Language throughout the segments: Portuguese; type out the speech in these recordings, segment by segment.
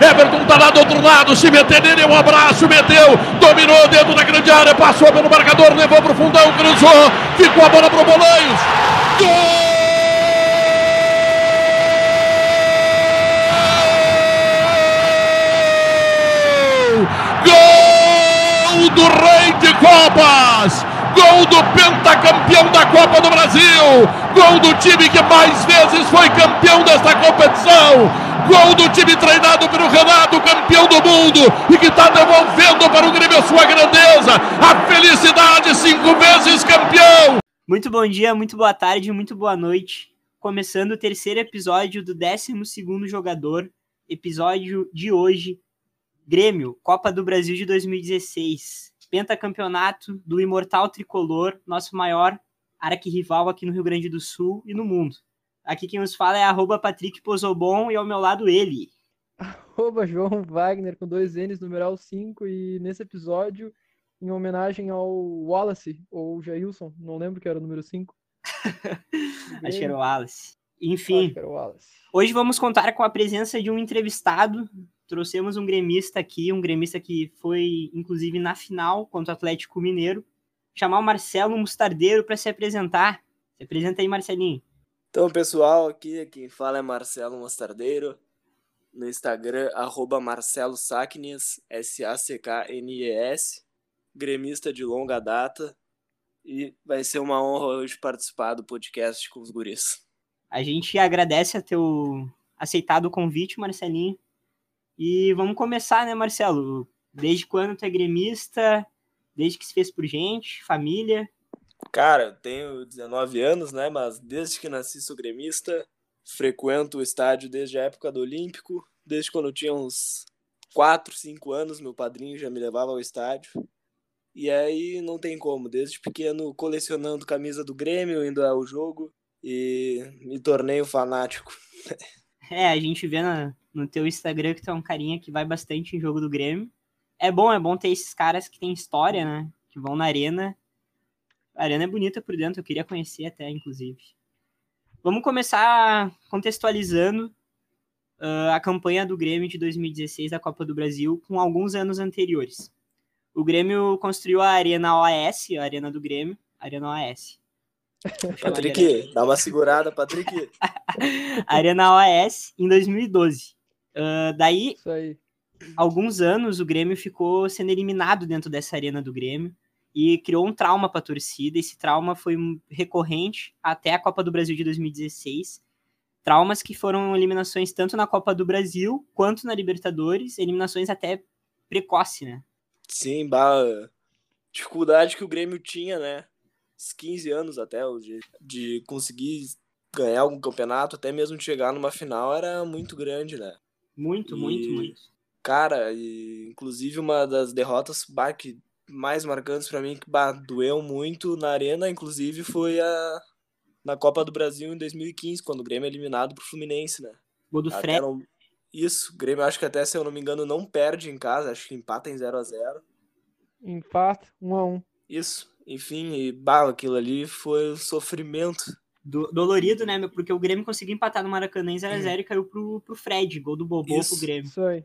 Everton tá lá do outro lado, se meter nele, um abraço, meteu, dominou dentro da grande área, passou pelo marcador, levou pro fundão, cruzou, ficou a bola pro Bolanhos. Gol! Gol do Rei de Copas! Gol do pentacampeão da Copa do Brasil! Gol do time que mais vezes foi campeão desta competição! Gol do time treinado pelo Renato, campeão do mundo, e que está devolvendo para o Grêmio a sua grandeza, a felicidade, cinco vezes campeão! Muito bom dia, muito boa tarde, muito boa noite. Começando o terceiro episódio do 12 Jogador, episódio de hoje, Grêmio, Copa do Brasil de 2016, pentacampeonato do Imortal Tricolor, nosso maior arquirrival aqui no Rio Grande do Sul e no mundo. Aqui quem nos fala é arroba Patrick Pozobon e ao meu lado ele. Arroba João Wagner com dois N's, numeral 5, e nesse episódio, em homenagem ao Wallace, ou Jailson, não lembro que era o número 5. Acho que era o Wallace. Enfim, o Wallace. hoje vamos contar com a presença de um entrevistado. Trouxemos um gremista aqui, um gremista que foi, inclusive, na final contra o Atlético Mineiro. Chamar o Marcelo Mustardeiro para se apresentar. Se apresenta aí, Marcelinho. Então, pessoal, aqui quem fala é Marcelo Mostardeiro. No Instagram, arroba Marcelo Sacnes, S-A-C-K-N-E-S. Gremista de longa data. E vai ser uma honra hoje participar do podcast com os guris. A gente agradece a teu aceitado o convite, Marcelinho. E vamos começar, né, Marcelo? Desde quando tu é gremista? Desde que se fez por gente, família? Cara, eu tenho 19 anos, né? Mas desde que nasci sou gremista. Frequento o estádio desde a época do Olímpico. Desde quando eu tinha uns 4, 5 anos, meu padrinho já me levava ao estádio. E aí não tem como, desde pequeno colecionando camisa do Grêmio, indo ao jogo e me tornei um fanático. É, a gente vê no teu Instagram que tu é um carinha que vai bastante em jogo do Grêmio. É bom, é bom ter esses caras que têm história, né? Que vão na arena. A arena é bonita por dentro, eu queria conhecer até, inclusive. Vamos começar contextualizando ah, a campanha do Grêmio de 2016 da Copa do Brasil com alguns anos anteriores. O Grêmio construiu a Arena OAS, a Arena do Grêmio, Arena OAS. Patrick, dá uma segurada, Patrick. Arena OAS em 2012. Ah, daí, Isso aí. alguns anos, o Grêmio ficou sendo eliminado dentro dessa arena do Grêmio e criou um trauma para a torcida. Esse trauma foi um- recorrente até a Copa do Brasil de 2016. Traumas que foram eliminações tanto na Copa do Brasil quanto na Libertadores, eliminações até precoce, né? Sim, bah, dificuldade que o Grêmio tinha, né? Uns 15 anos até, de, de conseguir ganhar algum campeonato, até mesmo de chegar numa final, era muito grande, né? Muito, E- muito, muito. Cara, e, inclusive uma das derrotas bah, que mais marcantes pra mim, que bah, doeu muito na arena, inclusive, foi a na Copa do Brasil em 2015, quando o Grêmio é eliminado pro Fluminense, né? Gol do Fred. não- Isso, o Grêmio acho que até, se eu não me engano, não perde em casa, acho que empata em 0 a 0 Empate, 1 a 1 Isso, enfim, e bah, aquilo ali foi um sofrimento. Do- dolorido, né? meu? Porque o Grêmio conseguiu empatar no Maracanã em 0x0 e caiu pro, pro Fred. Gol do Bobô Isso. pro Grêmio. Isso aí.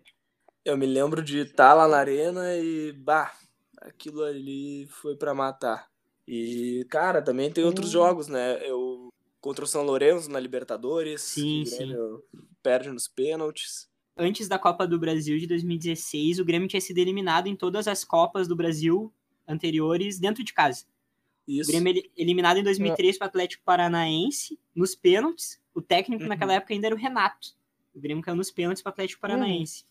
Eu me lembro de estar lá na arena e, bah, aquilo ali foi pra matar. E, cara, também tem outros Hum. jogos, né? Eu contra o São Lourenço na Libertadores, Sim, Grêmio perde nos pênaltis. antes da Copa do Brasil de 2016, o Grêmio tinha sido eliminado em todas as Copas do Brasil anteriores dentro de casa. O Isso. Grêmio eli- eliminado em 2003 para o Atlético Paranaense nos pênaltis. O técnico Uhum. naquela época ainda era o Renato. O Grêmio caiu nos pênaltis para o Atlético Paranaense.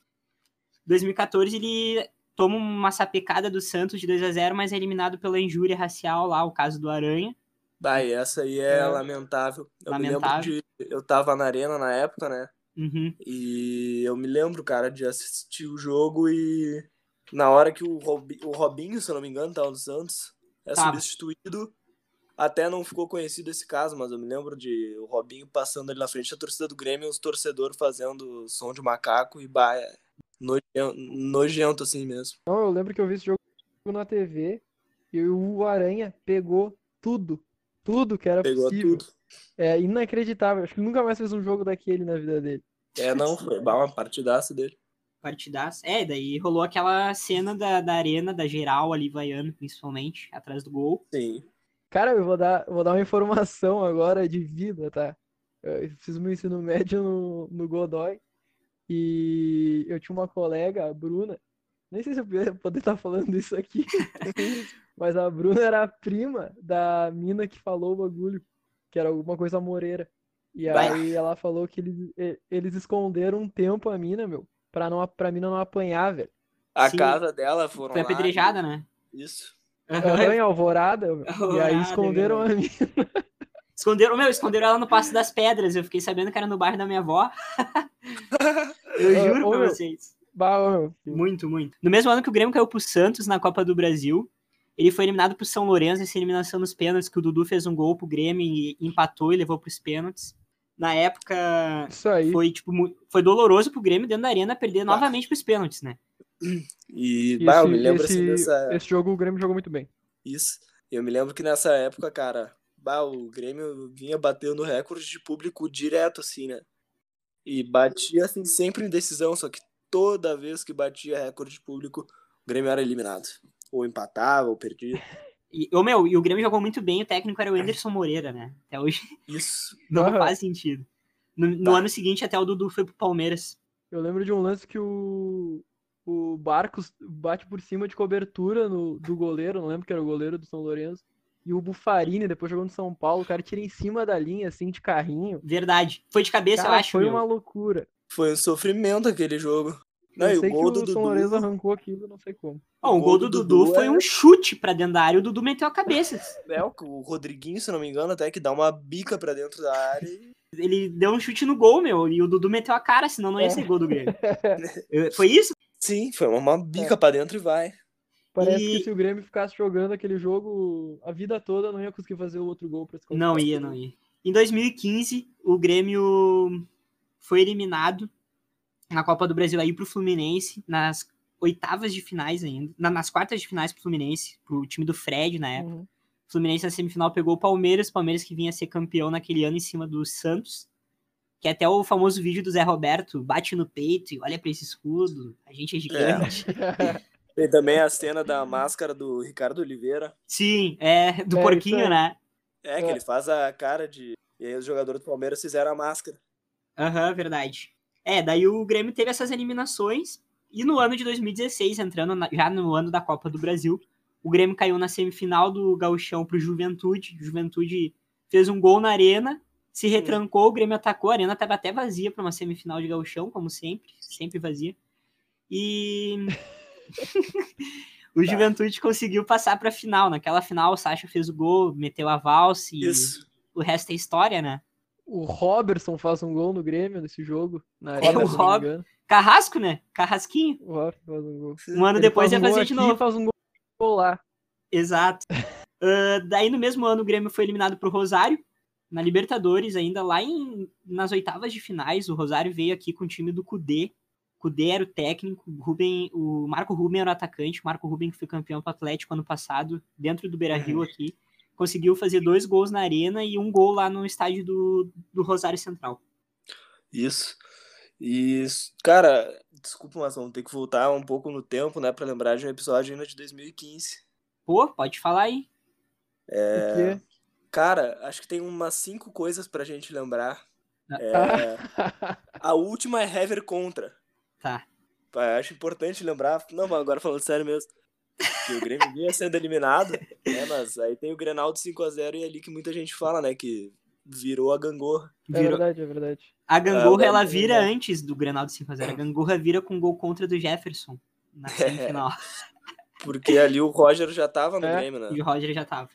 2014 ele toma uma sapecada do Santos de 2 a 0, mas é eliminado pela injúria racial lá, o caso do Aranha. Bah, essa aí é, É. lamentável. Eu me Lamentável. lembro de. Eu tava na arena na época, né? Uhum. E eu me lembro, cara, de assistir o jogo e na hora que o, Robi- o Robinho, se eu não me engano, tava no Santos, é Tava. substituído. Até não ficou conhecido esse caso, mas eu me lembro de o Robinho passando ali na frente da torcida do Grêmio e os torcedores fazendo som de macaco e bah, é nojento, nojento assim mesmo. Não, eu lembro que eu vi esse jogo na TV e o Aranha pegou tudo. Tudo que era Pegou possível. tudo. É inacreditável. Acho que nunca mais fez um jogo daquele na vida dele. É, não, foi uma partidaça dele. Partidaço. É, daí rolou aquela cena da, da arena, da geral ali, vaiano, principalmente, atrás do gol. Sim. Cara, eu vou dar, vou dar uma informação agora de vida, tá? Eu fiz meu ensino médio no, no Godoy e eu tinha uma colega, a Bruna. Nem sei se eu poder estar falando isso aqui, mas a Bruna era a prima da mina que falou o bagulho, que era alguma coisa moreira. E Vai. aí ela falou que eles, eles esconderam um tempo a mina, meu, pra, não, pra mina não apanhar, velho. A Sim. casa dela foram Foi lá apedrejada, né? Isso. Aham, em Alvorada, meu. E aí Alvorada, esconderam a mina. Esconderam, meu, esconderam ela no Passo das Pedras. Eu fiquei sabendo que era no bairro da minha avó. Eu juro ô, pra meu. vocês. Bah, ô, meu. Muito, muito. No mesmo ano que o Grêmio caiu pro Santos na Copa do Brasil, ele foi eliminado pro São Lourenço, essa eliminação nos pênaltis, que o Dudu fez um gol pro Grêmio e empatou e levou pros pênaltis. Na época, Isso aí. foi, tipo, foi doloroso pro Grêmio dentro da arena perder Bah. novamente pros pênaltis, né? E, E bah, eu esse, me lembro esse, assim dessa. esse jogo o Grêmio jogou muito bem. Isso. Eu me lembro que nessa época, cara, bah, o Grêmio vinha batendo recorde de público direto, assim, né? E batia, assim, sempre em decisão, só que toda vez que batia recorde de público, o Grêmio era eliminado. Ou empatava, ou perdia. E, ô, meu, e o Grêmio jogou muito bem, o técnico era o Anderson Moreira, né? Até hoje Isso. não Aham. faz sentido. No, no Bah. ano seguinte, até o Dudu foi pro Palmeiras. Eu lembro de um lance que o, o Barcos bate por cima de cobertura no, do goleiro, não lembro que era o goleiro do São Lourenço. E o Bufarini, depois jogou no São Paulo, o cara tira em cima da linha, assim, de carrinho. Verdade. Foi de cabeça, Cara, eu acho, foi meu. uma loucura. Foi um sofrimento aquele jogo. Não, eu e sei o gol que do o São Dudu. Lourenço arrancou aquilo, não sei como. Ó, o gol do Dudu, foi é- um chute pra dentro da área, o Dudu meteu a cabeça. É, o Rodriguinho, se não me engano, até que dá uma bica pra dentro da área e Ele deu um chute no gol, meu, e o Dudu meteu a cara, senão não ia É. ser gol do Grêmio. Foi isso? Sim, foi uma, uma bica pra dentro e vai. Parece E- que se o Grêmio ficasse jogando aquele jogo a vida toda, não ia conseguir fazer o outro gol pra se Não ia, não ia. Em 2015, o Grêmio foi eliminado na Copa do Brasil aí pro Fluminense, nas oitavas de finais ainda, na- nas quartas de finais pro Fluminense, pro time do Fred na época. Uhum. O Fluminense na semifinal pegou o Palmeiras, o Palmeiras que vinha a ser campeão naquele ano em cima do Santos. Que é até o famoso vídeo do Zé Roberto, bate no peito e olha pra esse escudo, a gente é gigante. Tem também a cena da máscara do Ricardo Oliveira. Sim, é do É, porquinho, né? É, que É. ele faz a cara de. E aí os jogadores do Palmeiras fizeram a máscara. Aham, verdade. É, daí o Grêmio teve essas eliminações. E no ano de 2016, entrando na- já no ano da Copa do Brasil, o Grêmio caiu na semifinal do Gauchão pro Juventude. Juventude fez um gol na arena, se retrancou, o Grêmio atacou, a arena estava até vazia para uma semifinal de Gauchão, como sempre, sempre vazia. E o Juventude conseguiu passar para a final. Naquela final, o Sacha fez o gol, meteu a valsa e Isso. o resto é história, né? O Robertson faz um gol no Grêmio nesse jogo. Na É, o Rob-. Carrasco, né? Carrasquinho. O Robertson faz um gol. Um ano Ele depois faz ia um gol fazer de novo. faz um gol lá. Exato. Ah, daí no mesmo ano o Grêmio foi eliminado pro Rosário, na Libertadores, ainda lá em, nas oitavas de finais. O Rosário veio aqui com o time do Cudê. Cudê era o técnico, o, Ruben, o Marco Ruben era o atacante. O Marco Ruben que foi campeão do Atlético ano passado, dentro do Beira Rio aqui. Conseguiu fazer dois gols na arena e um gol lá no estádio do, do Rosário Central. Isso. E, cara, desculpa, mas vamos ter que voltar um pouco no tempo, né? Pra lembrar de um episódio ainda de 2015. Pô, pode falar aí. O quê? Cara, acho que tem umas cinco coisas pra gente lembrar. Ah. É, a última é Hever contra. Tá. Acho importante lembrar. Não, mas agora falando sério mesmo. Que o Grêmio vinha sendo eliminado, né? Mas aí tem o Grenal de 5x0 e é ali que muita gente fala, né? Que virou a gangorra. É Virou- verdade, é verdade. A Gangorra, Ah, ela é vira verdade. antes do Grenal de 5x0. A Gangorra vira com gol contra do Jefferson na semifinal. Porque ali o Roger já tava no É. Grêmio, né? E o Roger já tava.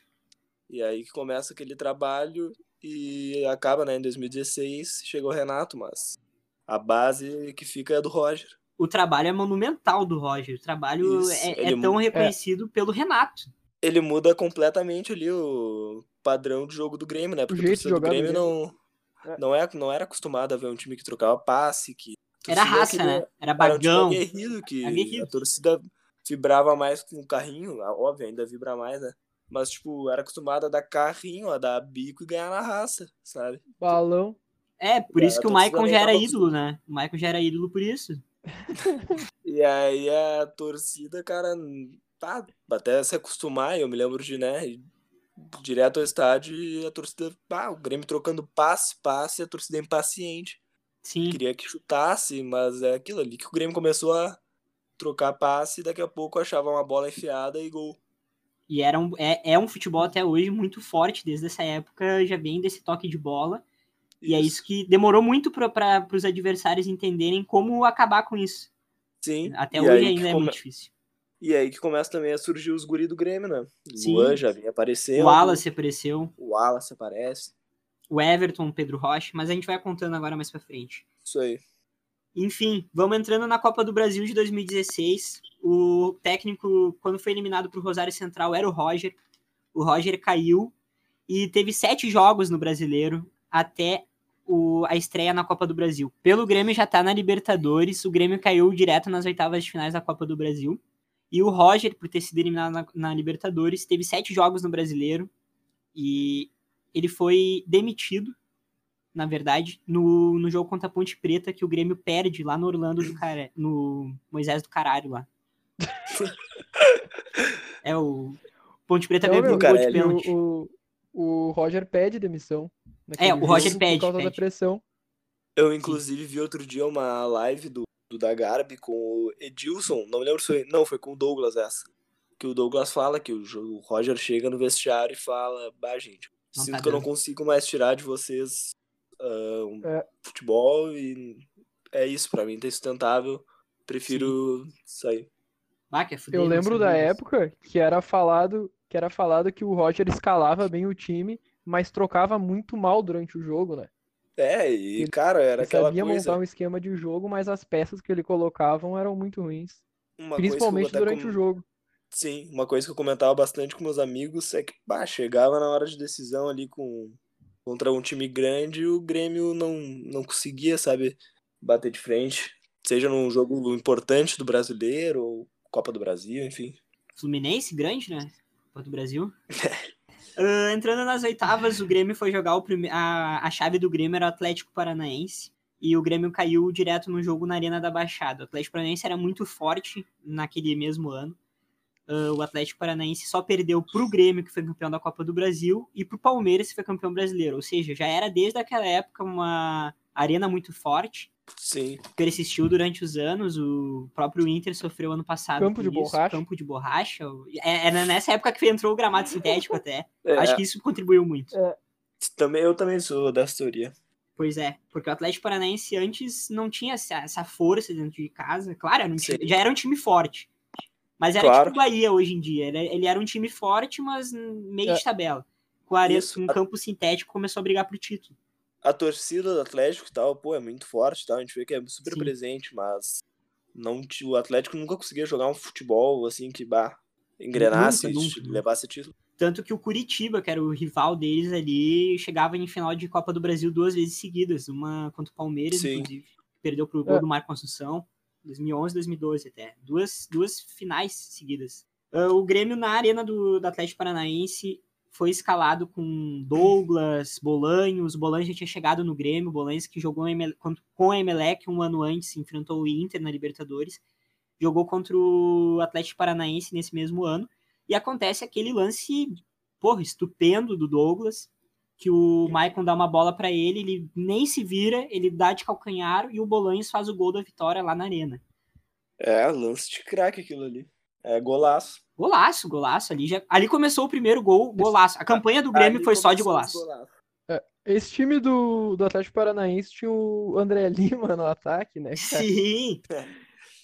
E aí que começa aquele trabalho e acaba, né? Em 2016 chegou o Renato, mas a base que fica é do Roger. O trabalho é monumental do Roger. O trabalho Isso, é, é tão reconhecido pelo Renato. Ele muda completamente ali o padrão de jogo do Grêmio, né? Porque a jeito do Grêmio não, É. não, é, não era acostumada a ver um time que trocava passe, que Era raça, queria- né? Era Era um bagão. aguerrido, que Aguerrido. a torcida vibrava mais com o carrinho, óbvio, ainda vibra mais, né? Mas, tipo, era acostumada a dar carrinho, a dar bico e ganhar na raça, sabe? Balão. É, por É, isso que o Maicon já era ídolo, né? O Maicon já era ídolo por isso. E aí a torcida, cara, tá, até se acostumar, eu me lembro de, né, ir direto ao estádio e a torcida, o Grêmio trocando passe, passe, a torcida impaciente. Sim. Queria que chutasse, mas é aquilo ali que o Grêmio começou a trocar passe e daqui a pouco achava uma bola enfiada e gol. E era um, é, é um futebol até hoje muito forte, desde essa época já vem desse toque de bola. E é isso que demorou muito para os adversários entenderem como acabar com isso. Sim. Até hoje ainda é come- muito difícil. E aí que começa também a surgir os guri do Grêmio, né? Sim. Luan já vinha aparecendo. O Wallace apareceu, O Wallace aparece. o Everton, o Pedro Rocha, mas a gente vai contando agora mais pra frente. Isso aí. Enfim, vamos entrando na Copa do Brasil de 2016. O técnico, quando foi eliminado pro Rosário Central, era o Roger. O Roger caiu e teve sete jogos no Brasileiro até o- a estreia na Copa do Brasil. Pelo Grêmio já tá na Libertadores, o Grêmio caiu direto nas oitavas de finais da Copa do Brasil. E o Roger, por ter sido eliminado na, na Libertadores, teve sete jogos no Brasileiro e ele foi demitido na verdade, no, no jogo contra a Ponte Preta, que o Grêmio perde lá no Orlando do Cara, no Moisés do Caralho lá. é o Ponte Preta Não, ganhou gol de pênalti. o, o, o Roger pede demissão. É, o Roger pede, Por causa da pede. pressão. Eu, inclusive, vi outro dia uma live do, do da Garbi com o Edilson. Não me lembro se foi. Não, foi com o Douglas essa. Que o Douglas fala que o, o Roger chega no vestiário e fala: Bah, gente, Não sinto tá que eu não dando." consigo mais tirar de vocês ah, um É. futebol e é isso, pra mim tá sustentável. Prefiro sair. Que é Eu lembro da época que era falado que era falado que o Roger escalava bem o time, mas trocava muito mal durante o jogo, né? É, e Ele- cara, era Ele aquela sabia coisa. montar um esquema de jogo, mas as peças que ele colocavam eram muito ruins, Uma principalmente durante com- o jogo. Sim, uma coisa que eu comentava bastante com meus amigos é que, bah, chegava na hora de decisão ali com contra um time grande e o Grêmio não, não conseguia, sabe, bater de frente. Seja num jogo importante do brasileiro ou Copa do Brasil, enfim. Fluminense, grande, né? Copa do Brasil. Ah, entrando nas oitavas, o Grêmio foi jogar o prime... a, a chave do Grêmio era o Atlético Paranaense. E o Grêmio caiu direto no jogo na Arena da Baixada. O Atlético Paranaense era muito forte naquele mesmo ano. Ah, o Atlético Paranaense só perdeu pro Grêmio, que foi campeão da Copa do Brasil, e pro Palmeiras, que foi campeão brasileiro. Ou seja, já era desde aquela época uma arena muito forte. Sim, persistiu durante os anos. O próprio Inter sofreu ano passado. Campo de isso, borracha. Campo de borracha. É, Era nessa época que entrou o gramado sintético até. é, Acho que isso contribuiu muito. também, eu também sou dessa teoria. Pois é, porque o Atlético Paranaense antes não tinha essa, essa força dentro de casa. Claro, era um time- já era um time forte. Mas era Claro. tipo o Bahia hoje em dia. Ele, ele era um time forte, mas meio É. de tabela. Com a arena, Isso. um campo sintético começou a brigar pro título. A torcida do Atlético e tal, pô, é muito forte, tá? A gente vê que é super Sim. presente, mas não, o Atlético nunca conseguia jogar um futebol assim que, bah, engrenasse, Nunca, e nunca, nunca. levasse título. Tanto que o Curitiba, que era o rival deles ali, chegava em final de Copa do Brasil duas vezes seguidas. Uma contra o Palmeiras, Sim. inclusive. Perdeu pro gol É. do Marco Assunção. 2011, 2012 até. Duas, duas finais seguidas. Ah, o Grêmio na arena do, do Atlético Paranaense foi escalado com Douglas, Bolanhos. Bolanhos já tinha chegado no Grêmio. Bolanhos que jogou com a Emelec um ano antes, enfrentou o Inter na Libertadores. Jogou contra o Atlético Paranaense nesse mesmo ano. E acontece aquele lance, porra, estupendo do Douglas, que o Maicon dá uma bola pra ele, ele nem se vira, ele dá de calcanhar e o Bolanhos faz o gol da vitória lá na arena. É, lance de craque aquilo ali. É golaço. Golaço, golaço ali. Já, ali começou o primeiro gol, golaço. A campanha do Grêmio Ali foi só de golaço. É, Esse time do, do Atlético Paranaense tinha o André Lima no ataque, né? cara? Sim,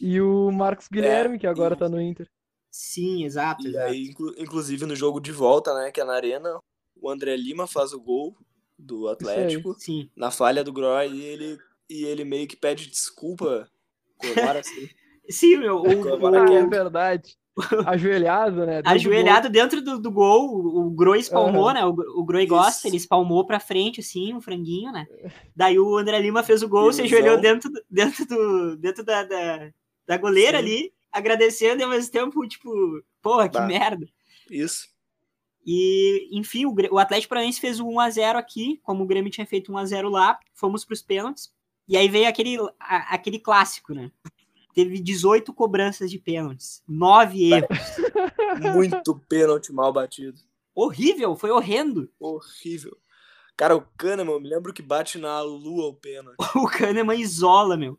E o Marcos Guilherme, que agora e- tá no Inter. sim, exato, E exato. aí, inclu- inclusive no jogo de volta, né, que é na arena, o André Lima faz o gol do Atlético Sim, na falha do Groy e ele, e ele meio que pede desculpa. Comemora assim. sim, meu, o, Agora que é é- verdade. Ajoelhado, né? dentro do ajoelhado dentro do, do gol, o, Groi espalmou, Aham. né? O, o Groi gosta, ele espalmou pra frente, assim, um franguinho, né? Daí o André Lima fez o gol, se ajoelhou dentro, do- dentro, do, dentro da, da, da goleira Sim. ali, agradecendo e ao mesmo tempo, tipo, porra, que Bah. merda. Isso. E, enfim, o, o Atlético Paranaense fez o 1x0 aqui, como o Grêmio tinha feito 1x0 lá, fomos pros pênaltis. E aí veio aquele, a- aquele clássico, né? Teve 18 cobranças de pênaltis, 9 erros. Muito pênalti mal batido. Horrível, foi horrendo. Horrível. Cara, o Kahneman, eu me lembro que bate na lua o pênalti. O Kahneman isola, meu.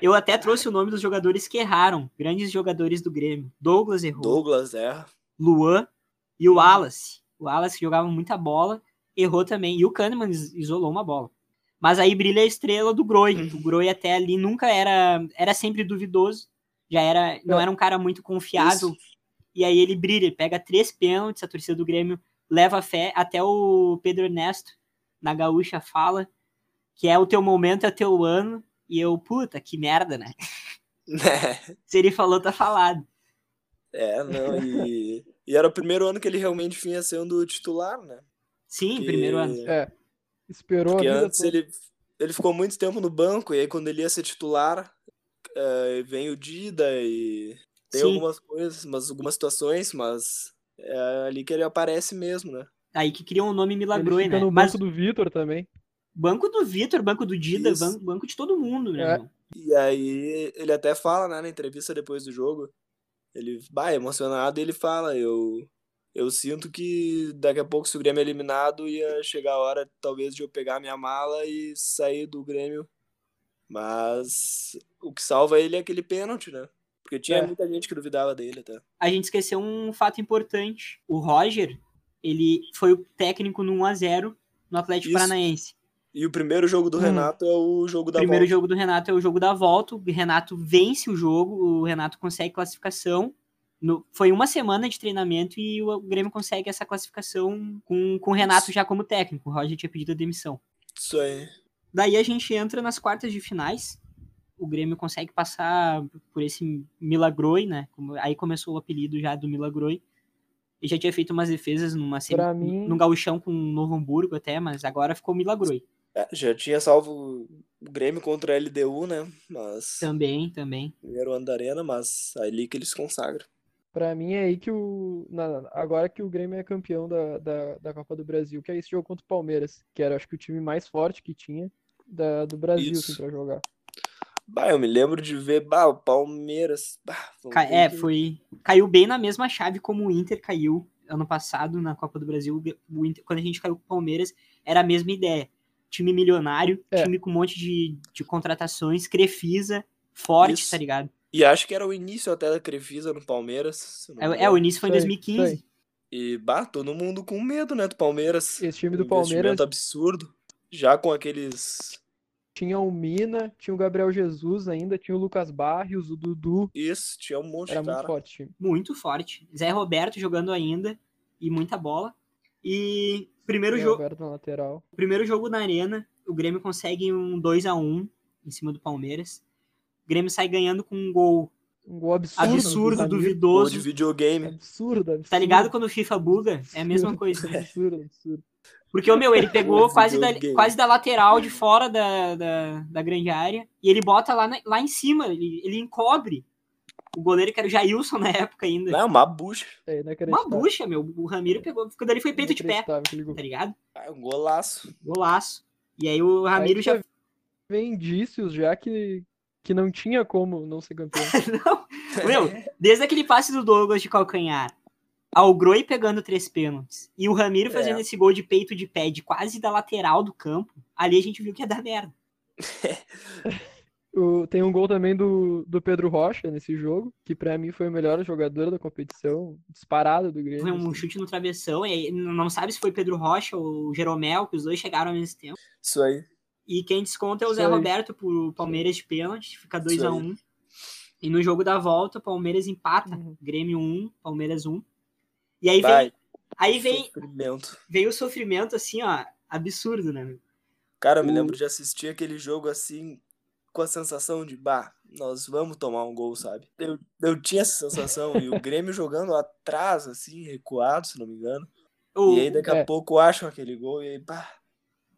Eu até trouxe o nome dos jogadores que erraram. Grandes jogadores do Grêmio. Douglas errou. Douglas erra. Luan e o Wallace. O Wallace jogava muita bola, errou também. E o Kahneman is- isolou uma bola. Mas aí brilha a estrela do Groi. O Groi até ali nunca era. Era sempre duvidoso. Já era. Não É. era um cara muito confiável. Isso. E aí ele brilha, ele pega três pênaltis, a torcida do Grêmio leva fé. Até o Pedro Ernesto, na gaúcha, fala que é o teu momento, é o teu ano. E eu, puta, que merda, né? Se ele falou, tá falado. É, não, e, e era o primeiro ano que ele realmente vinha sendo titular, né? Sim, Porque- primeiro ano. É. Esperou Porque a vida antes toda. ele, ele ficou muito tempo no banco, e aí quando ele ia ser titular, eh, vem o Dida e tem Sim. algumas coisas, mas algumas situações, mas é ali que ele aparece mesmo, né? Aí que cria um nome fica né? no Mas banco do Vitor também. banco do Vitor, banco do Dida, Isso. ban- banco de todo mundo, né? É. E aí ele até fala, né, na entrevista depois do jogo, ele, bah, emocionado, e ele fala, eu, eu sinto que daqui a pouco se o Grêmio é eliminado ia chegar a hora talvez de eu pegar minha mala e sair do Grêmio, mas o que salva ele é aquele pênalti, né? Porque tinha É. muita gente que duvidava dele até. A gente esqueceu um fato importante. O Roger, ele foi o técnico no 1x0 no Atlético Isso. Paranaense. E o primeiro jogo do Hum. Renato é o jogo O da primeiro volta. jogo do Renato é o jogo da volta. O Renato vence o jogo, o Renato consegue classificação. No- foi uma semana de treinamento e o Grêmio consegue essa classificação com, com o Renato já como técnico. O Roger tinha pedido a demissão. Isso aí. Daí a gente entra nas quartas de finais. O Grêmio consegue passar por esse Milagroi, né? Como- Aí começou o apelido já do Milagroi. Ele já tinha feito umas defesas numa Pra mim- num gauchão com o Novo Hamburgo até, mas agora ficou Milagroi. É, já tinha salvo o Grêmio contra a LDU, né? Mas Também, também. primeiro ano da arena, mas ali que ele se Pra mim é aí que o. na- agora que o Grêmio é campeão da, da, da Copa do Brasil, que é esse jogo contra o Palmeiras, que era acho que o time mais forte que tinha da, do Brasil assim, pra jogar. Bah, eu me lembro de ver, bah, o Palmeiras. Bah, ver É, foi. Caiu bem na mesma chave como o Inter caiu ano passado na Copa do Brasil. O Inter- quando a gente caiu com o Palmeiras, era a mesma ideia. Time milionário, É. time com um monte de, de contratações, Crefisa, forte, Isso. tá ligado? E acho que era o início até da Crefisa no Palmeiras. É, é, o início foi em Isso aí, 2015. isso E, bah, todo mundo com medo, né, do Palmeiras. Esse time Um do Palmeiras investimento absurdo. Já com aqueles. tinha o Mina, tinha o Gabriel Jesus ainda, tinha o Lucas Barrios, o Dudu. Isso, tinha um monte Era de muito forte time. Muito forte. Zé Roberto jogando ainda e muita bola. E primeiro, Zé jogo Roberto na lateral. primeiro jogo na Arena, o Grêmio consegue um 2 a 1 em cima do Palmeiras. O Grêmio sai ganhando com um gol Um gol absurdo. absurdo, Ramiro. Gol duvidoso. de videogame. Absurdo, absurdo. Tá ligado quando o FIFA buga? É a mesma coisa. Absurdo, absurdo. Porque, o meu, ele pegou quase da, quase da lateral de fora da, da, da grande área e ele bota lá, na- lá em cima, ele, ele encobre o goleiro que era o Jailson na época ainda. Não, uma bucha. É Uma bucha, meu. O Ramiro pegou, ficou dali foi peito de pé, tá ligado? Ah, um golaço. Golaço. E aí o Aí Ramiro já. já vem indícios já que, que não tinha como não ser campeão. Não, meu, desde aquele passe do Douglas de calcanhar ao Groi pegando três pênaltis e o Ramiro fazendo É. esse gol de peito de pé de quase da lateral do campo, ali a gente viu que ia dar merda. O- tem um gol também do, do Pedro Rocha nesse jogo, que pra mim foi o melhor jogador da competição, disparado do Grêmio. Foi um assim. chute no travessão, e não sabe se foi Pedro Rocha ou Jeromel, que os dois chegaram ao mesmo tempo. Isso aí. E quem desconta é o Isso Zé aí. Roberto por Palmeiras de pênalti, fica 2 Isso a aí. 1 E no jogo da volta, o Palmeiras empata. Uhum. Grêmio 1, Palmeiras 1. E aí Vai. vem, aí vem, Sofrimento. veio o sofrimento, assim, ó, absurdo, né? meu? Cara, eu me lembro de assistir aquele jogo assim, com a sensação de, bah, nós vamos tomar um gol, sabe? Eu, eu tinha essa sensação, e o Grêmio jogando atrás, assim, recuado, se não me engano. O- E aí daqui é. a pouco acham aquele gol e aí, bah,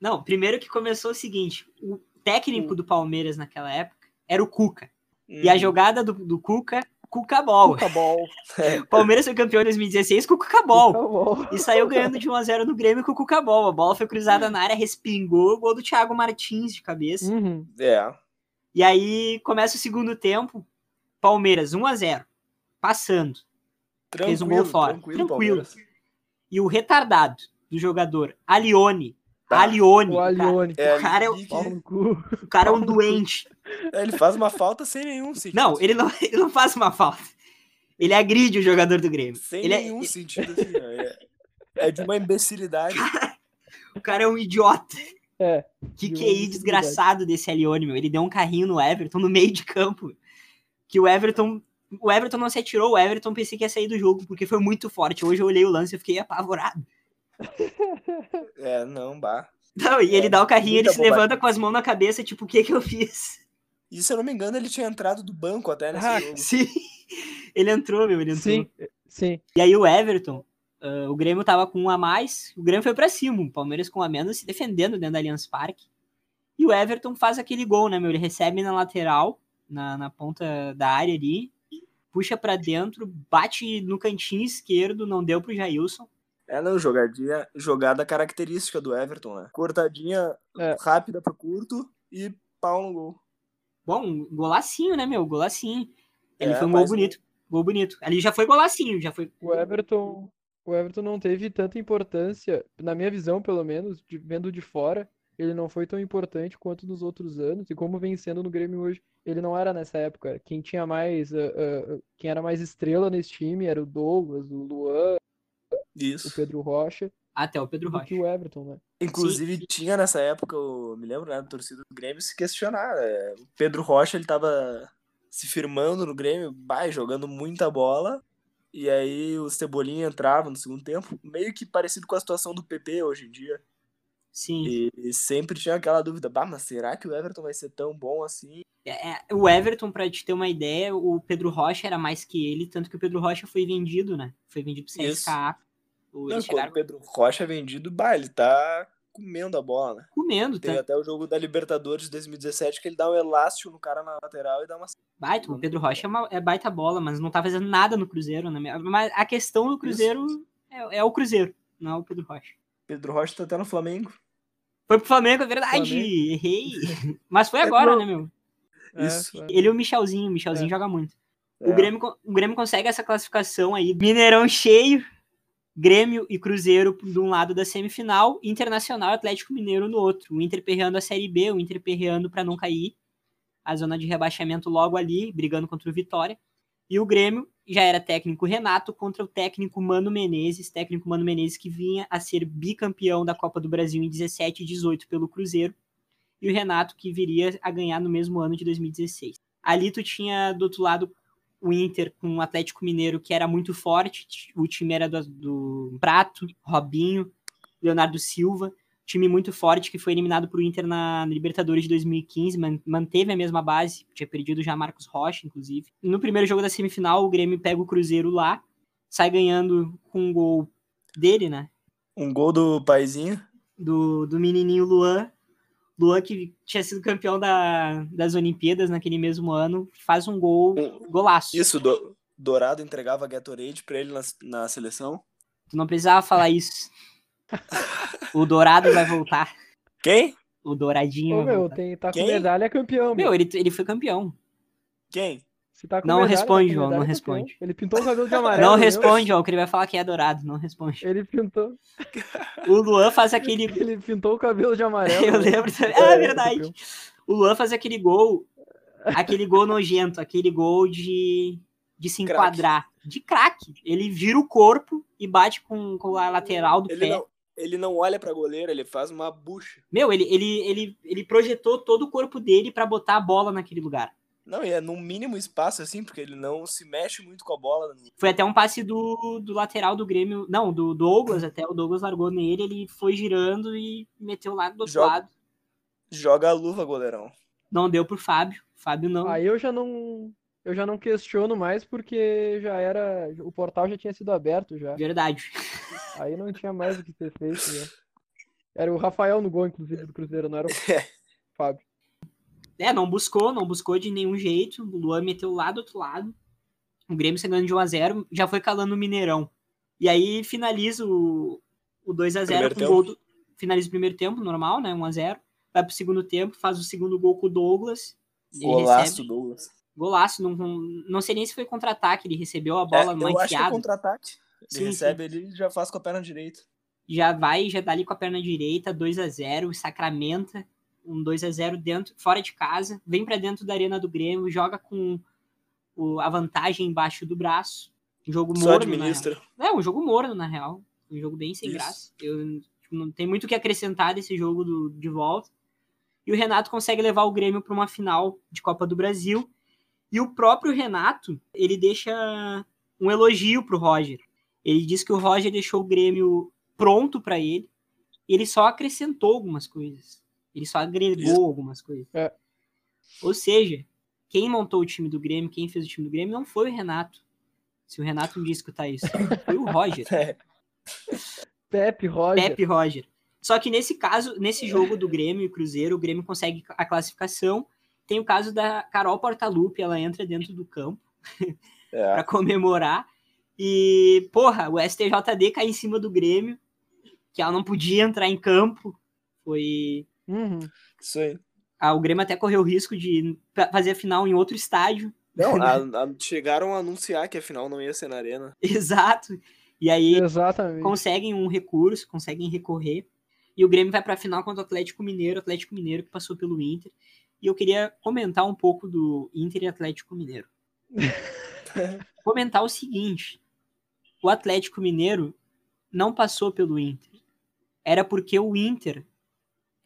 Não, primeiro que começou o seguinte: o técnico Hum. do Palmeiras naquela época era o Cuca. E a hum, jogada do, do Cuca, Cuca Ball. Cuca Ball. O Palmeiras foi campeão em 2016 com o Cuca Ball. Cuca Ball. E saiu ganhando de 1x0 no Grêmio com o Cuca Ball. A bola foi cruzada na área, respingou, gol do Thiago Martins de cabeça. Uhum. É, E aí começa o segundo tempo. Palmeiras 1x0. Passando. Fez um gol fora. Tranquilo, Tranquilo. E o retardado do jogador, Alione. Tá. Alione. O cara. Alione. É, O cara é o- cara é um doente. é, ele faz uma falta sem nenhum sentido. Não, ele não, ele não faz uma falta. Ele agride o jogador do Grêmio. Sem Ele é- nenhum sentido, assim, é, é de uma imbecilidade. O cara é um idiota. É. Que De QI desgraçado desse Alione, meu. Ele deu um carrinho no Everton no meio de campo. Que o Everton. O Everton não se atirou, o Everton pensei que ia sair do jogo, porque foi muito forte. Hoje eu olhei o lance e fiquei apavorado. É, não, bah. Não, e ele É, dá o carrinho, ele se bobagem. levanta com as mãos na cabeça, tipo, o que que eu fiz? E se eu não me engano, ele tinha entrado do banco até nesse Ah, jogo. Sim. Ele entrou, meu, ele entrou. Sim, sim. E aí o Everton, ah, o Grêmio tava com um a mais, o Grêmio foi pra cima, o Palmeiras com um a menos, se defendendo dentro da Allianz Parque. E o Everton faz aquele gol, né, meu? Ele recebe na lateral, na, na ponta da área ali, puxa pra dentro, bate no cantinho esquerdo, não deu pro Jailson. É, não, jogadinha, jogada característica do Everton, né? Cortadinha É. rápida pro curto e pau no gol. Bom, golacinho, né, meu? Golacinho. Ele É, foi um gol bonito. Gol bonito. Ali já foi golacinho, já foi. O Everton, o Everton não teve tanta importância, na minha visão, pelo menos, de- vendo de fora, ele não foi tão importante quanto nos outros anos, e como vem sendo no Grêmio hoje, ele não era nessa época. Quem tinha mais, ah, ah, quem era mais estrela nesse time era o Douglas, o Luan, o Isso. Pedro Rocha, Até o Pedro do Rocha. que o Everton, né? Inclusive, tinha nessa época, eu me lembro, né, da torcida do Grêmio se questionar. né? O Pedro Rocha, ele tava se firmando no Grêmio, vai, jogando muita bola. E aí o Cebolinha entrava no segundo tempo, meio que parecido com a situação do PP hoje em dia. Sim. E, e sempre tinha aquela dúvida, bah, mas será que o Everton vai ser tão bom assim? É, é, o Everton, pra te ter uma ideia, o Pedro Rocha era mais que ele, tanto que o Pedro Rocha foi vendido, né? Foi vendido pro Isso. CSKA. O- Não, quando chegaram o Pedro Rocha é vendido, bah, ele tá comendo a bola, né? comendo, Tem tá? até o jogo da Libertadores de 2017 que ele dá um elástico no cara na lateral e dá uma. Baita, o Pedro Rocha é, uma, é baita bola, mas não tá fazendo nada no Cruzeiro, né? Mas a questão do Cruzeiro é, é o Cruzeiro, não é o Pedro Rocha. Pedro Rocha tá até no Flamengo. Foi pro Flamengo, é verdade. Flamengo. Errei. Mas foi É, agora, não. né, meu? É, Isso. é. Ele e o Michelzinho, o Michelzinho É. joga muito. É. O, Grêmio, o Grêmio consegue essa classificação aí. Mineirão cheio, Grêmio e Cruzeiro de um lado da semifinal, Internacional e Atlético Mineiro no outro. O Inter perreando a Série B, o Inter perreando para não cair. A zona de rebaixamento logo ali, brigando contra o Vitória. E o Grêmio já era técnico Renato contra o técnico Mano Menezes, técnico Mano Menezes que vinha a ser bicampeão da Copa do Brasil em 17 e 18 pelo Cruzeiro, e o Renato que viria a ganhar no mesmo ano de 2016. Ali tu tinha do outro lado o Inter com o Atlético Mineiro que era muito forte, o time era do, do Prato, Robinho, Leonardo Silva, time muito forte que foi eliminado por Inter na Libertadores de 2015, man- manteve a mesma base, tinha perdido já Marcos Rocha, inclusive. No primeiro jogo da semifinal, o Grêmio pega o Cruzeiro lá, sai ganhando com um gol dele, né? Um gol do paizinho. Do, do menininho Luan. Luan, que tinha sido campeão da, das Olimpíadas naquele mesmo ano, faz um gol, golaço. Isso, do, Dourado entregava Gatorade pra ele na, na seleção. Tu não precisava falar isso. o Dourado vai voltar. Quem? O Douradinho Ô, meu, tem, tá com Quem? medalha é campeão, meu. Meu, ele, ele foi campeão. Quem? Se tá com Não medalha, tá responde, João, não é campeão. responde. Ele pintou o cabelo de amarelo. não meu. responde, ó, que ele vai falar que é Dourado, não responde. Ele pintou, O Luan faz aquele. ele pintou o cabelo de amarelo. Eu meu. lembro também. Ah, é É, verdade. O Luan faz aquele gol, aquele gol nojento, aquele gol de, de se Craque. enquadrar, de craque. Ele vira o corpo e bate com, com a lateral do Ele pé. não, ele não olha pra goleiro, ele faz uma bucha. Meu, ele, ele, ele, ele projetou todo o corpo dele pra botar a bola naquele lugar. Não, e é no mínimo espaço assim, porque ele não se mexe muito com a bola. Foi até um passe do, do lateral do Grêmio, não, do Douglas até, o Douglas largou nele, ele foi girando e meteu lá do outro Joga- lado. Joga a luva, goleirão. Não deu pro Fábio, Fábio não. Aí eu já não, eu já não questiono mais porque já era, o portal já tinha sido aberto já. Verdade. Aí não tinha mais o que ser feito, né? Era o Rafael no gol, inclusive, do Cruzeiro, não era o Fábio. É, não buscou, não buscou de nenhum jeito. O Luan meteu lá do outro lado. O Grêmio se ganhando de 1x0, já foi calando o Mineirão. E aí finaliza o, o 2x0 Primeiro com o gol do. Finaliza o primeiro tempo, normal, né? 1x0. Vai pro segundo tempo, faz o segundo gol com o Douglas. Golaço, recebe. Douglas. Golaço. Não, não sei nem se foi contra-ataque, ele recebeu a bola É, eu acho que é enfiada. contra-ataque. Ele Sim, recebe, ele já faz com a perna direita. Já vai, já dá ali com a perna direita, 2 a 0 sacramenta um 2 a 0 dentro, fora de casa, vem pra dentro da arena do Grêmio, joga com o- a vantagem embaixo do braço. Um jogo Só morno, administra. É, um jogo morno, na real. Um jogo bem sem Isso. graça. Eu, tipo, não tem muito o que acrescentar desse jogo do, de volta. E o Renato consegue levar o Grêmio para uma final de Copa do Brasil. E o próprio Renato, ele deixa um elogio pro Roger. Ele diz que o Roger deixou o Grêmio pronto para ele. Ele só acrescentou algumas coisas. Ele só agregou Isso. algumas coisas. É. Ou seja, quem montou o time do Grêmio, quem fez o time do Grêmio, não foi o Renato. Se o Renato um dia escutar isso, foi o Roger. É, Pepe, Roger. Pepe Roger. Só que nesse caso, nesse jogo do Grêmio e Cruzeiro, o Grêmio consegue a classificação. Tem o caso da Carol Portaluppi, ela entra dentro do campo é. para comemorar. E, porra, o STJD cai em cima do Grêmio, que ela não podia entrar em campo. Foi. Uhum. Isso aí. Ah, o Grêmio até correu o risco de fa- fazer a final em outro estádio. Não, a- a- chegaram a anunciar que a final não ia ser na arena. Exato. E aí Exatamente. conseguem um recurso, conseguem recorrer. E o Grêmio vai para a final contra o Atlético Mineiro, Atlético Mineiro que passou pelo Inter. E eu queria comentar um pouco do Inter e Atlético Mineiro. comentar o seguinte: o Atlético Mineiro não passou pelo Inter. Era porque o Inter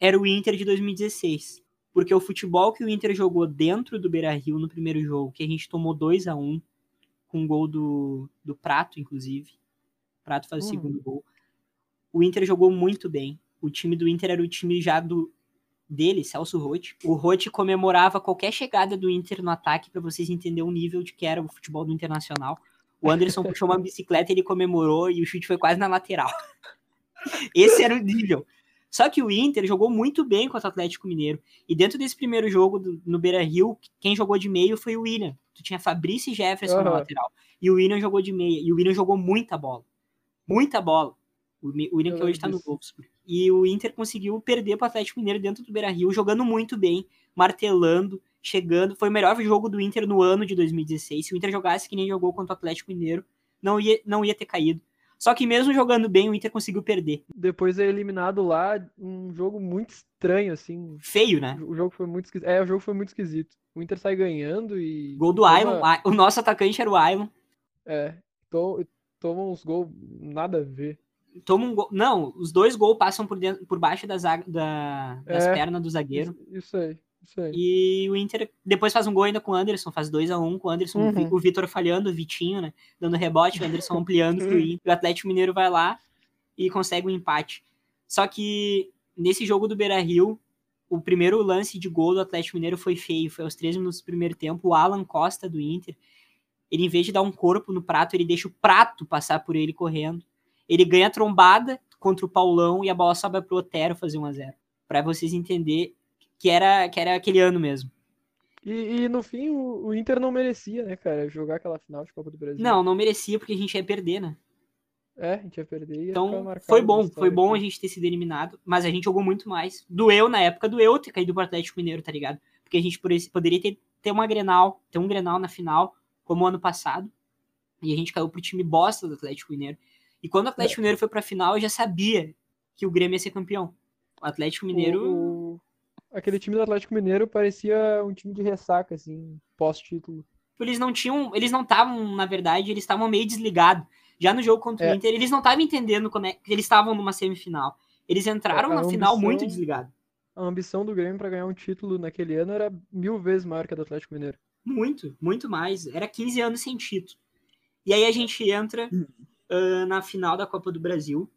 era o Inter de 2016. Porque o futebol que o Inter jogou dentro do Beira Rio no primeiro jogo, que a gente tomou 2 a 1 com um gol do, do Prato, inclusive. O Prato faz o Uhum. segundo gol. O Inter jogou muito bem. O time do Inter era o time já do dele, Celso Rotti. O Rotti comemorava qualquer chegada do Inter no ataque para vocês entenderem o nível de que era o futebol do Internacional. O Anderson puxou uma bicicleta, ele comemorou e o chute foi quase na lateral. Esse era o nível. Só que o Inter jogou muito bem contra o Atlético Mineiro. E dentro desse primeiro jogo do- no Beira Rio, quem jogou de meio foi o William. Tu tinha Fabrício e Jefferson na Aham. lateral. E o William jogou de meia. E o William jogou muita bola. Muita bola. O o William que hoje lembro tá no. Wolfsburg. E o Inter conseguiu perder pro Atlético Mineiro dentro do Beira Rio, jogando muito bem, martelando, chegando. Foi o melhor jogo do Inter no ano de 2016. Se o Inter jogasse que nem jogou contra o Atlético Mineiro, não ia, não ia ter caído. Só que mesmo jogando bem, o Inter conseguiu perder. Depois é eliminado lá, um jogo muito estranho, assim. Feio, né? O jogo foi muito esquisito. É, o jogo foi muito esquisito. O Inter sai ganhando e. Gol do toma- O nosso atacante era o Ailon. É. to- Toma uns gols nada a ver. Toma um gol. Não, os dois gols passam por, dentro, por baixo da zaga, da- das É. pernas do zagueiro. Isso aí. E o Inter depois faz um gol ainda com o Anderson, faz 2 a 1 um com o Anderson, Uhum. o Vitor falhando, o Vitinho, né? Dando rebote, o Anderson ampliando pro Inter. O Atlético Mineiro vai lá e consegue um empate. Só que nesse jogo do Beira Rio, o primeiro lance de gol do Atlético Mineiro foi feio. Foi aos 13 minutos do primeiro tempo. O Alan Costa do Inter, ele em vez de dar um corpo no prato, ele deixa o prato passar por ele correndo. Ele ganha a trombada contra o Paulão e a bola sobe pro Otero fazer 1 a 0 Pra vocês entenderem que era, que era aquele ano mesmo. E, e no fim, o, o Inter não merecia, né, cara, jogar aquela final de Copa do Brasil. Não, não merecia porque a gente ia perder, né? É, a gente ia perder ia Então foi bom, foi bom a gente ter sido eliminado, mas a gente jogou muito mais. Doeu na época, doeu ter caído pro Atlético Mineiro, tá ligado? Porque a gente poderia ter, ter uma Grenal, ter um Grenal na final, como ano passado, e a gente caiu pro time bosta do Atlético Mineiro. E quando o Atlético Mineiro foi pra final, eu já sabia que o Grêmio ia ser campeão. O Atlético Mineiro. O- Aquele time do Atlético Mineiro parecia um time de ressaca, assim, pós-título. eles não tinham, eles não estavam, na verdade, eles estavam meio desligados. Já no jogo contra o É. Inter, eles não estavam entendendo como é que eles estavam numa semifinal. Eles entraram A na final ambição- muito desligados. A ambição do Grêmio para ganhar um título naquele ano era mil vezes maior que a do Atlético Mineiro. Muito, muito mais. Era 15 anos sem título. E aí a gente entra ah, na final da Copa do Brasil.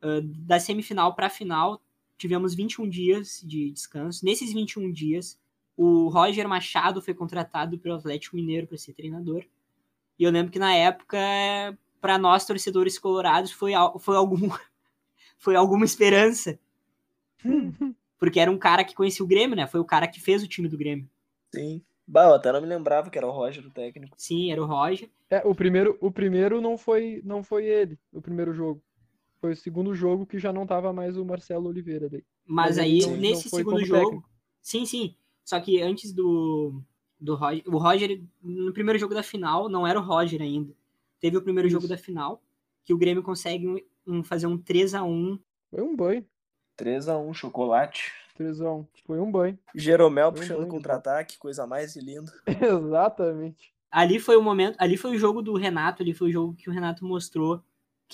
Ah, da semifinal para a final, tivemos 21 dias de descanso. Nesses 21 dias, o Roger Machado foi contratado pelo Atlético Mineiro para ser treinador. E eu lembro que na época, para nós torcedores colorados, foi, foi, algum, foi alguma esperança. Porque era um cara que conhecia o Grêmio, né? Foi o cara que fez o time do Grêmio. Sim. Bah, eu até não me lembrava que era o Roger, o técnico. Sim, era o Roger. É, o primeiro, o primeiro não foi, não foi ele, o primeiro jogo. Foi o segundo jogo que já não tava mais o Marcelo Oliveira daí. Mas aí, não- não nesse foi segundo jogo. técnico. Sim, sim. Só que antes do, do Roger. O Roger, no primeiro jogo da final, não era o Roger ainda. Teve o primeiro Isso. jogo da final, que o Grêmio consegue um- um- fazer um 3 a 1 Foi um banho. 3x1, chocolate. 3x1. Foi um banho. Jeromel Foi um puxando banho, contra-ataque, coisa mais linda. Exatamente. Ali foi o momento, ali foi o jogo do Renato, ali foi o jogo que o Renato mostrou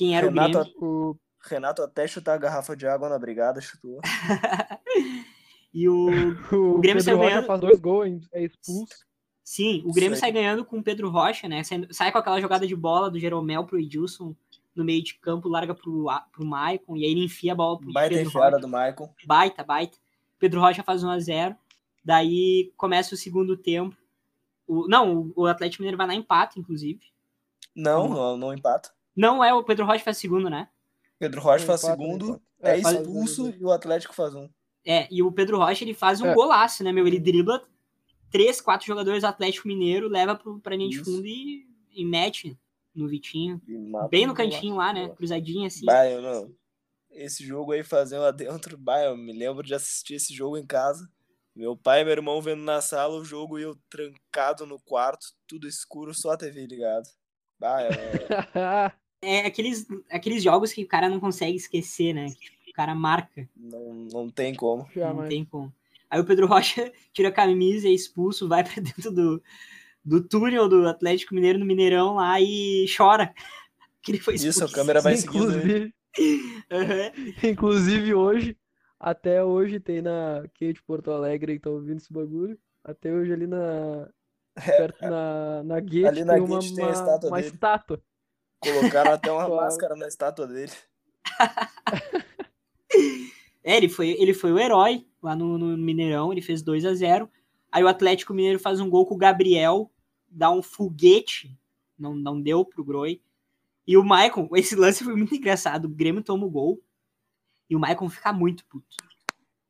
quem era Renato, o Grêmio. O... Renato até chutar a garrafa de água na brigada, chutou. E o O, O Grêmio Pedro saiu Rocha ganhando. faz dois gols, é expulso. sim, o Grêmio Isso sai ganhando com o Pedro Rocha, né? Sai, sai com aquela jogada de bola do Jeromel pro Edilson no meio de campo, larga pro, A- pro Maicon, e aí ele enfia a bola pro Baita Pedro Rocha. do Maicon. Baita, baita. Pedro Rocha faz 1x0. Daí começa o segundo tempo. O, não, o- Atlético Mineiro vai na empate, inclusive. Não, não, não empata. Não é o Pedro Rocha faz segundo, né? Pedro Rocha faz segundo, é, É, faz- expulso e o Atlético faz um. É, e o Pedro Rocha ele faz um É. golaço, né, meu? Ele dribla três, quatro jogadores do Atlético Mineiro, leva pro, pra linha de fundo e, e mete no Vitinho. Bem no cantinho lá, né? golaço. Cruzadinho assim. Bah, eu não. Esse jogo aí fazendo lá dentro, bah, eu me lembro de assistir esse jogo em casa. Meu pai e meu irmão vendo na sala o jogo e eu trancado no quarto, tudo escuro, só a TV ligada. Bah, é- É aqueles, aqueles jogos que o cara não consegue esquecer, né? Que, o cara marca. não, não tem como. Não Jamais. tem como. Aí o Pedro Rocha tira a camisa, é expulso, vai pra dentro do, do túnel do Atlético Mineiro no Mineirão lá e chora. Que ele foi expulso. Isso, a câmera vai seguindo. Inclusive, Aham. inclusive hoje, até hoje tem na Quem de Porto Alegre que tá ouvindo esse bagulho. Até hoje ali na. Perto na, na Guete Ali na tem uma, Guete tem a uma, estátua uma dele. estátua. Colocaram até uma máscara na estátua dele. É, ele foi, ele foi o herói lá no, no Mineirão, ele fez 2 a 0 Aí o Atlético Mineiro faz um gol com o Gabriel, dá um foguete, não, não deu pro Groi. E o Maicon, esse lance foi muito engraçado. O Grêmio toma o gol e o Maicon fica muito puto.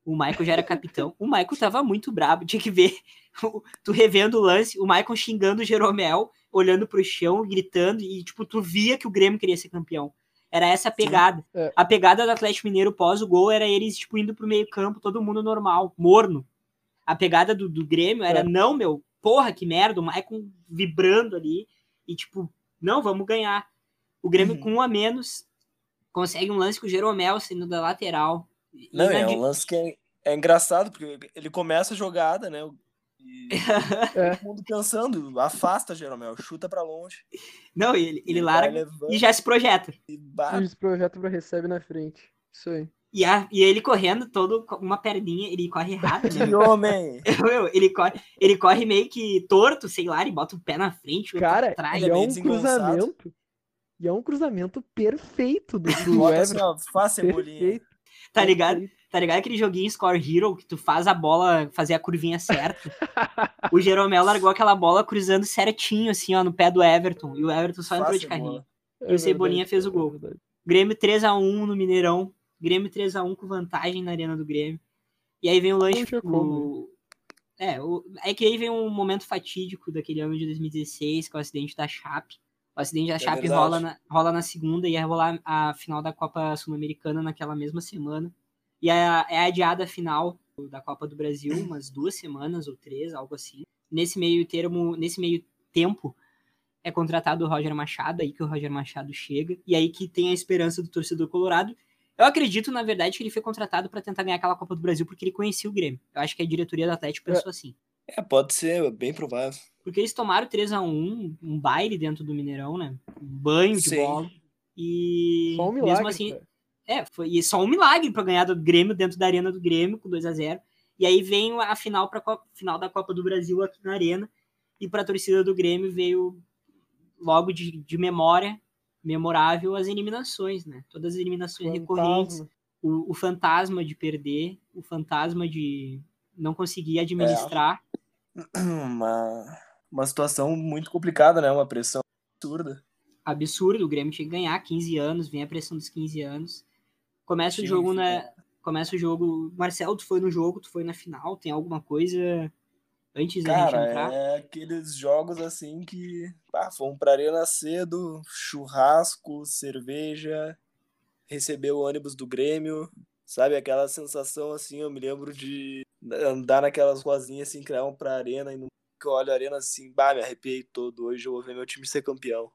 O Maicon já era capitão. O Maicon tava muito brabo, tinha que ver. Tu revendo o lance, o Maicon xingando o Jeromel, olhando pro chão, gritando, e tipo, tu via que o Grêmio queria ser campeão. Era essa a pegada. É. A pegada do Atlético Mineiro pós o gol era eles, tipo, indo pro meio campo, todo mundo normal, morno. A pegada do, do Grêmio era, É. não, meu, porra, que merda, o Maicon vibrando ali, e tipo, não, vamos ganhar. O Grêmio Uhum. com um a menos consegue um lance com o Jeromel saindo da lateral. Não, é um lance que é, é engraçado, porque ele começa a jogada, né? E É. todo mundo pensando, afasta, Jeromel, chuta pra longe. Não, ele, ele vai larga levando e já se projeta. e bate. E esse projeto pra recebe na frente. Isso aí. E, a, e ele correndo todo com uma perninha, ele corre rápido, né? Que homem! Meu, ele, corre, ele corre meio que torto, sei lá, ele bota o pé na frente, o Cara, atrás. e é é um cruzamento. E é um cruzamento perfeito do, do assim, Everton. ó, faz cebolinha. Perfeito. Tá ligado? Tá ligado aquele joguinho Score Hero que tu faz a bola fazer a curvinha certa? o Jeromel largou aquela bola cruzando certinho, assim, ó, no pé do Everton. E o Everton só entrou Faz de carrinho. É E o Cebolinha fez o é gol. verdade. Grêmio 3x1 no Mineirão. Grêmio 3x1 com vantagem na arena do Grêmio. E aí vem o lanche. O- como, É, o... é que aí vem um momento fatídico daquele ano de 2016, que é o acidente da Chape. O acidente da É Chape verdade. rola na, rola na segunda e ia rolar a final da Copa Sul-Americana naquela mesma semana. E é, é adiada a final da Copa do Brasil, umas duas semanas ou três, algo assim. Nesse meio termo, nesse meio tempo, é contratado o Roger Machado, aí que o Roger Machado chega, e aí que tem a esperança do torcedor colorado. Eu acredito, na verdade, que ele foi contratado para tentar ganhar aquela Copa do Brasil porque ele conhecia o Grêmio. Eu acho que a diretoria do Atlético pensou assim. É, pode ser, é bem provável. Porque eles tomaram 3 a 1 um baile dentro do Mineirão, né? Um banho de Sim. bola. E Só um milagre. mesmo assim, cara. é, foi e só um milagre para ganhar do Grêmio dentro da arena do Grêmio com 2 a 0 E aí vem a final para final da Copa do Brasil aqui na arena e para a torcida do Grêmio veio logo de, de memória memorável as eliminações, né? Todas as eliminações recorrentes, Fantasma. o, o fantasma de perder, o fantasma de não conseguir administrar. Uma, uma situação muito complicada, né? Uma pressão absurda. absurdo. O Grêmio tinha que ganhar 15 anos, vem a pressão dos 15 anos. Começa o Tinha jogo na. ficar. Começa o jogo. Marcelo, tu foi no jogo, tu foi na final. Tem alguma coisa antes da gente Cara, entrar? é aqueles jogos assim que. Ah, fomos pra arena cedo, churrasco, cerveja, receber o ônibus do Grêmio, sabe? Aquela sensação assim, eu me lembro de andar naquelas ruazinhas assim, que levam pra arena e não que eu olho a arena assim, bah, me arrepiei todo. Hoje eu vou ver meu time ser campeão.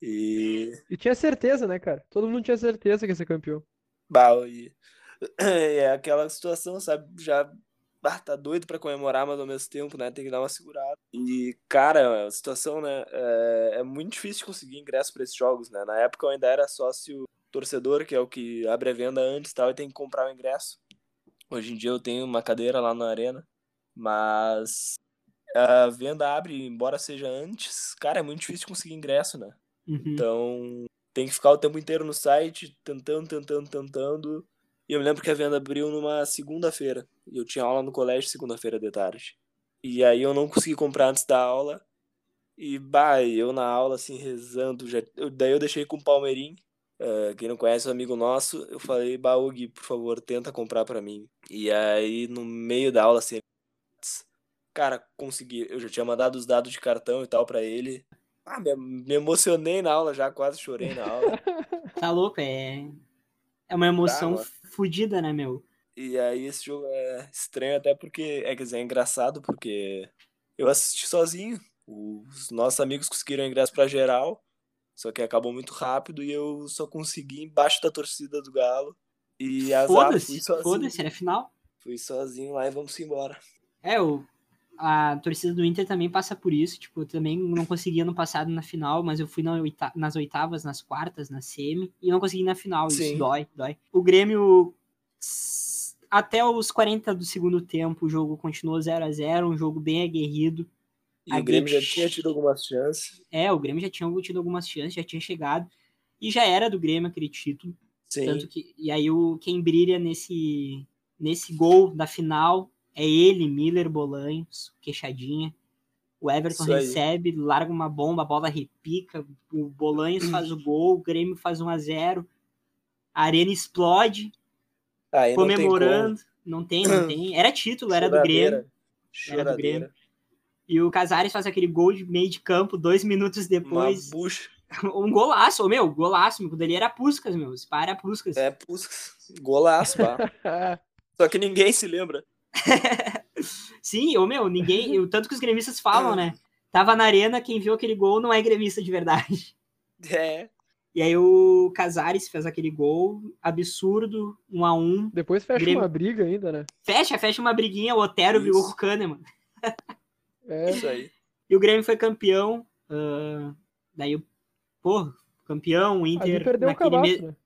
E. E tinha certeza, né, cara? Todo mundo tinha certeza que ia ser campeão. Bah, e... é aquela situação, sabe? Já bah, tá doido pra comemorar, mas ao mesmo tempo, né? Tem que dar uma segurada. E, cara, a situação, né? É, é muito difícil conseguir ingresso pra esses jogos, né? Na época eu ainda era sócio torcedor, que é o que abre a venda antes e tal, e tem que comprar o ingresso. Hoje em dia eu tenho uma cadeira lá na arena, mas a venda abre, embora seja antes, cara, é muito difícil conseguir ingresso, né? Uhum. Então tem que ficar o tempo inteiro no site, tentando, tentando, tentando. E eu me lembro que a venda abriu numa segunda-feira. E eu tinha aula no colégio segunda-feira de tarde. E aí eu não consegui comprar antes da aula. E, bah, eu na aula, assim, rezando. Já... eu- daí eu deixei com o Palmeirim. Eh, quem não conhece, um amigo nosso. Eu falei, Gui, por favor, tenta comprar pra mim. E aí, no meio da aula, assim, cara, consegui. Eu já tinha mandado os dados de cartão e tal pra ele. Ah, me, me emocionei na aula já, quase chorei na aula. Tá louco, é. É uma emoção mano. fodida, né, meu? E aí esse jogo é estranho até porque, é, quer dizer, é engraçado porque eu assisti sozinho. Os nossos amigos conseguiram ingresso pra geral, só que acabou muito rápido e eu só consegui embaixo da torcida do Galo. E Foda-se, foda-se, era final. Fui sozinho lá e vamos embora. É, o, a torcida do Inter também passa por isso. Tipo, eu também não consegui ano passado na final, mas eu fui na oita- nas oitavas, nas quartas, na semi, e não consegui na final. Isso Sim. dói, dói. O Grêmio, até os 40 do segundo tempo, o jogo continuou 0 a 0 um jogo bem aguerrido. E A o Grêmio já tinha tido algumas chances. É, o Grêmio já tinha tido algumas chances, já tinha chegado, e já era do Grêmio aquele título. Sim. Tanto que, e aí o, quem brilha nesse, nesse gol da final é ele, Miller Bolanhos, queixadinha. O Everton recebe, larga uma bomba, a bola repica, o Bolanhos faz o gol, o Grêmio faz 1 a 0 a arena explode, Aí não tem comemorando. Não tem, não tem. Era título, era do Grêmio. Choradeira. Era do Grêmio. E o Casares faz aquele gol de meio de campo, dois minutos Uma depois. bucha. Um golaço, ô, meu, golaço, meu. Dali era Puscas, meu. Se para Puscas. É, Puskas. Golaço, pá. Só que ninguém se lembra. Sim, ou meu, ninguém. o tanto que os gremistas falam, né? Tava na arena, quem viu aquele gol não é gremista de verdade. É. E aí o Casares fez aquele gol absurdo, um a um. Depois fecha Grêmio- uma briga ainda, né? Fecha, fecha uma briguinha, o Otero brigou Isso. com o Kahneman. É, Isso aí. E o Grêmio foi campeão. ah, daí, pô, campeão, o Inter. ali perdeu o naquele cabaço, me- né?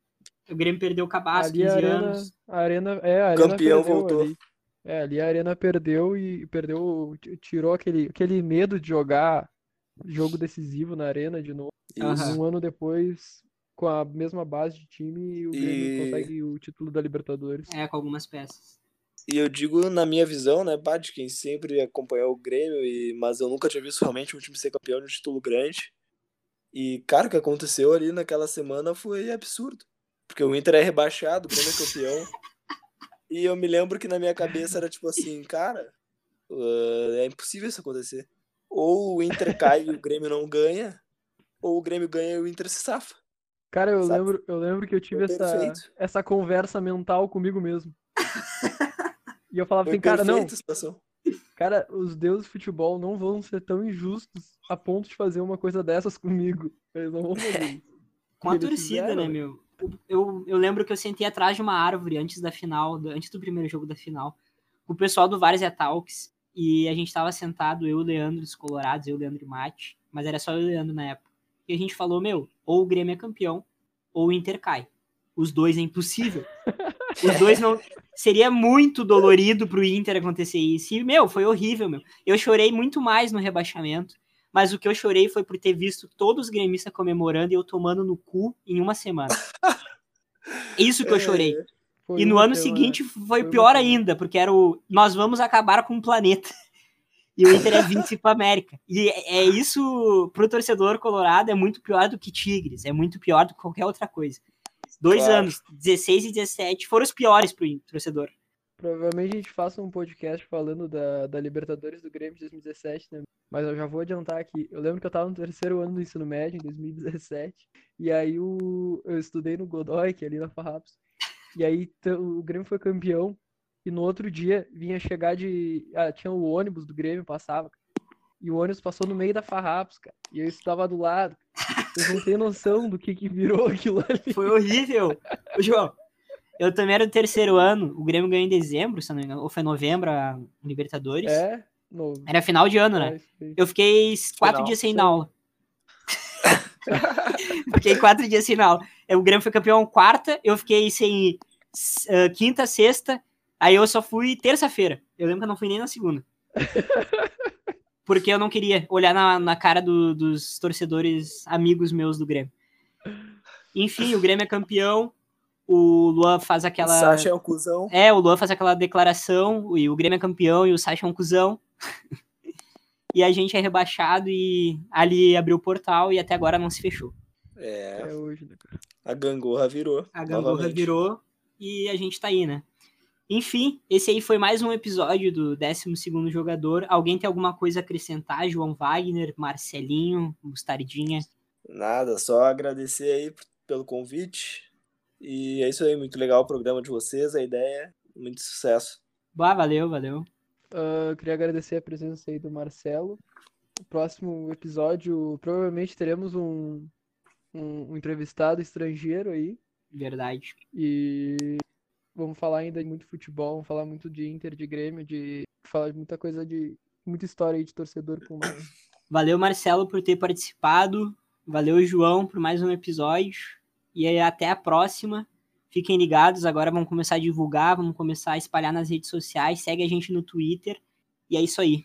O Grêmio perdeu o cabaço, Ali 15 a arena, anos. a arena, é, a arena Campeão perdeu voltou. ali. É, ali a arena perdeu e perdeu, tirou aquele, aquele medo de jogar jogo decisivo na arena de novo. Aham. Um ano depois, com a mesma base de time, o Grêmio E- consegue o título da Libertadores. É, com algumas peças. E eu digo na minha visão, né, quem sempre acompanhou o Grêmio, e, mas eu nunca tinha visto realmente um time ser campeão de um título grande. E, cara, o que aconteceu ali naquela semana foi absurdo. Porque o Inter é rebaixado, o Grêmio é campeão. e eu me lembro que na minha cabeça era tipo assim, cara, ah, é impossível isso acontecer. Ou o Inter cai e o Grêmio não ganha, ou o Grêmio ganha e o Inter se safa. Cara, eu Sabe? lembro, eu lembro que eu tive essa, essa conversa mental comigo mesmo. E eu falava Foi assim, cara, não, situação. cara, os deuses do futebol não vão ser tão injustos a ponto de fazer uma coisa dessas comigo. Eles não vão fazer isso. Com a torcida, fizeram, né, né? meu? Eu, eu lembro que eu sentei atrás de uma árvore antes da final, antes do primeiro jogo da final, com o pessoal do Várzea Talks, e a gente tava sentado, eu, o Leandro dos Colorados, eu, o Leandro e Mate, mas era só eu e o Leandro na época. E a gente falou, meu, ou o Grêmio é campeão, ou o Inter cai. Os dois é impossível. Os dois não. Seria muito dolorido pro Inter acontecer isso. E, meu, foi horrível, meu. Eu chorei muito mais no rebaixamento. Mas o que eu chorei foi por ter visto todos os gremistas comemorando e eu tomando no cu em uma semana. Isso que eu chorei. Foi E no ano seguinte foi Foi pior ainda, porque era o nós vamos acabar com o planeta. E o Inter é 25 América. E é é isso pro torcedor colorado é muito pior do que Tigres, é muito pior do que qualquer outra coisa. Dois Claro. anos, 16 e 17, foram os piores pro torcedor. Provavelmente a gente faça um podcast falando da, da Libertadores do Grêmio de 2017, né? Mas eu já vou adiantar aqui. Eu lembro que eu tava no terceiro ano do ensino médio, em 2017, e aí o, eu estudei no Godoy, que é ali na Farrapos. E aí o Grêmio foi campeão, e no outro dia vinha chegar de. Ah, tinha o ônibus do Grêmio, passava. E o ônibus passou no meio da Farrapos, cara. E eu estava do lado. Vocês não têm noção do que, que virou aquilo ali. Foi horrível. Ô, João, eu também era do terceiro ano. O Grêmio ganhou em dezembro, se não me engano. Ou foi novembro, a Libertadores. É? No... Era final de ano, né? Eu fiquei quatro Final, dias sem sim. aula. fiquei quatro dias sem aula. O Grêmio foi campeão quarta, eu fiquei sem ah, quinta, sexta, aí eu só fui terça-feira. Eu lembro que eu não fui nem na segunda. Porque eu não queria olhar na, na cara do- dos torcedores amigos meus do Grêmio. Enfim, o Grêmio é campeão. O Luan faz aquela. Sacha é um cuzão. É, o Luan faz aquela declaração, e o Grêmio é campeão e o Sacha é um cuzão. e a gente é rebaixado e ali abriu o portal e até agora não se fechou. É, É hoje, né, a gangorra virou. A gangorra novamente. virou e a gente tá aí, né? Enfim, esse aí foi mais um episódio do 12º Jogador. Alguém tem alguma coisa a acrescentar? João Wagner, Marcelinho, Mostardinha? Nada, só agradecer aí pelo convite. E é isso aí, muito legal o programa de vocês, a ideia, muito sucesso. Bah, valeu, valeu. Eu queria agradecer a presença aí do Marcelo. No próximo episódio, provavelmente teremos um, um, um entrevistado estrangeiro aí. Verdade. E vamos falar ainda de muito futebol, vamos falar muito de Inter, de Grêmio, de falar de muita coisa de muita história aí de torcedor com Valeu, Marcelo, por ter participado. Valeu, João, por mais um episódio. E aí, até a próxima. Fiquem ligados, agora vamos começar a divulgar, vamos começar a espalhar nas redes sociais. Segue a gente no Twitter. E é isso aí.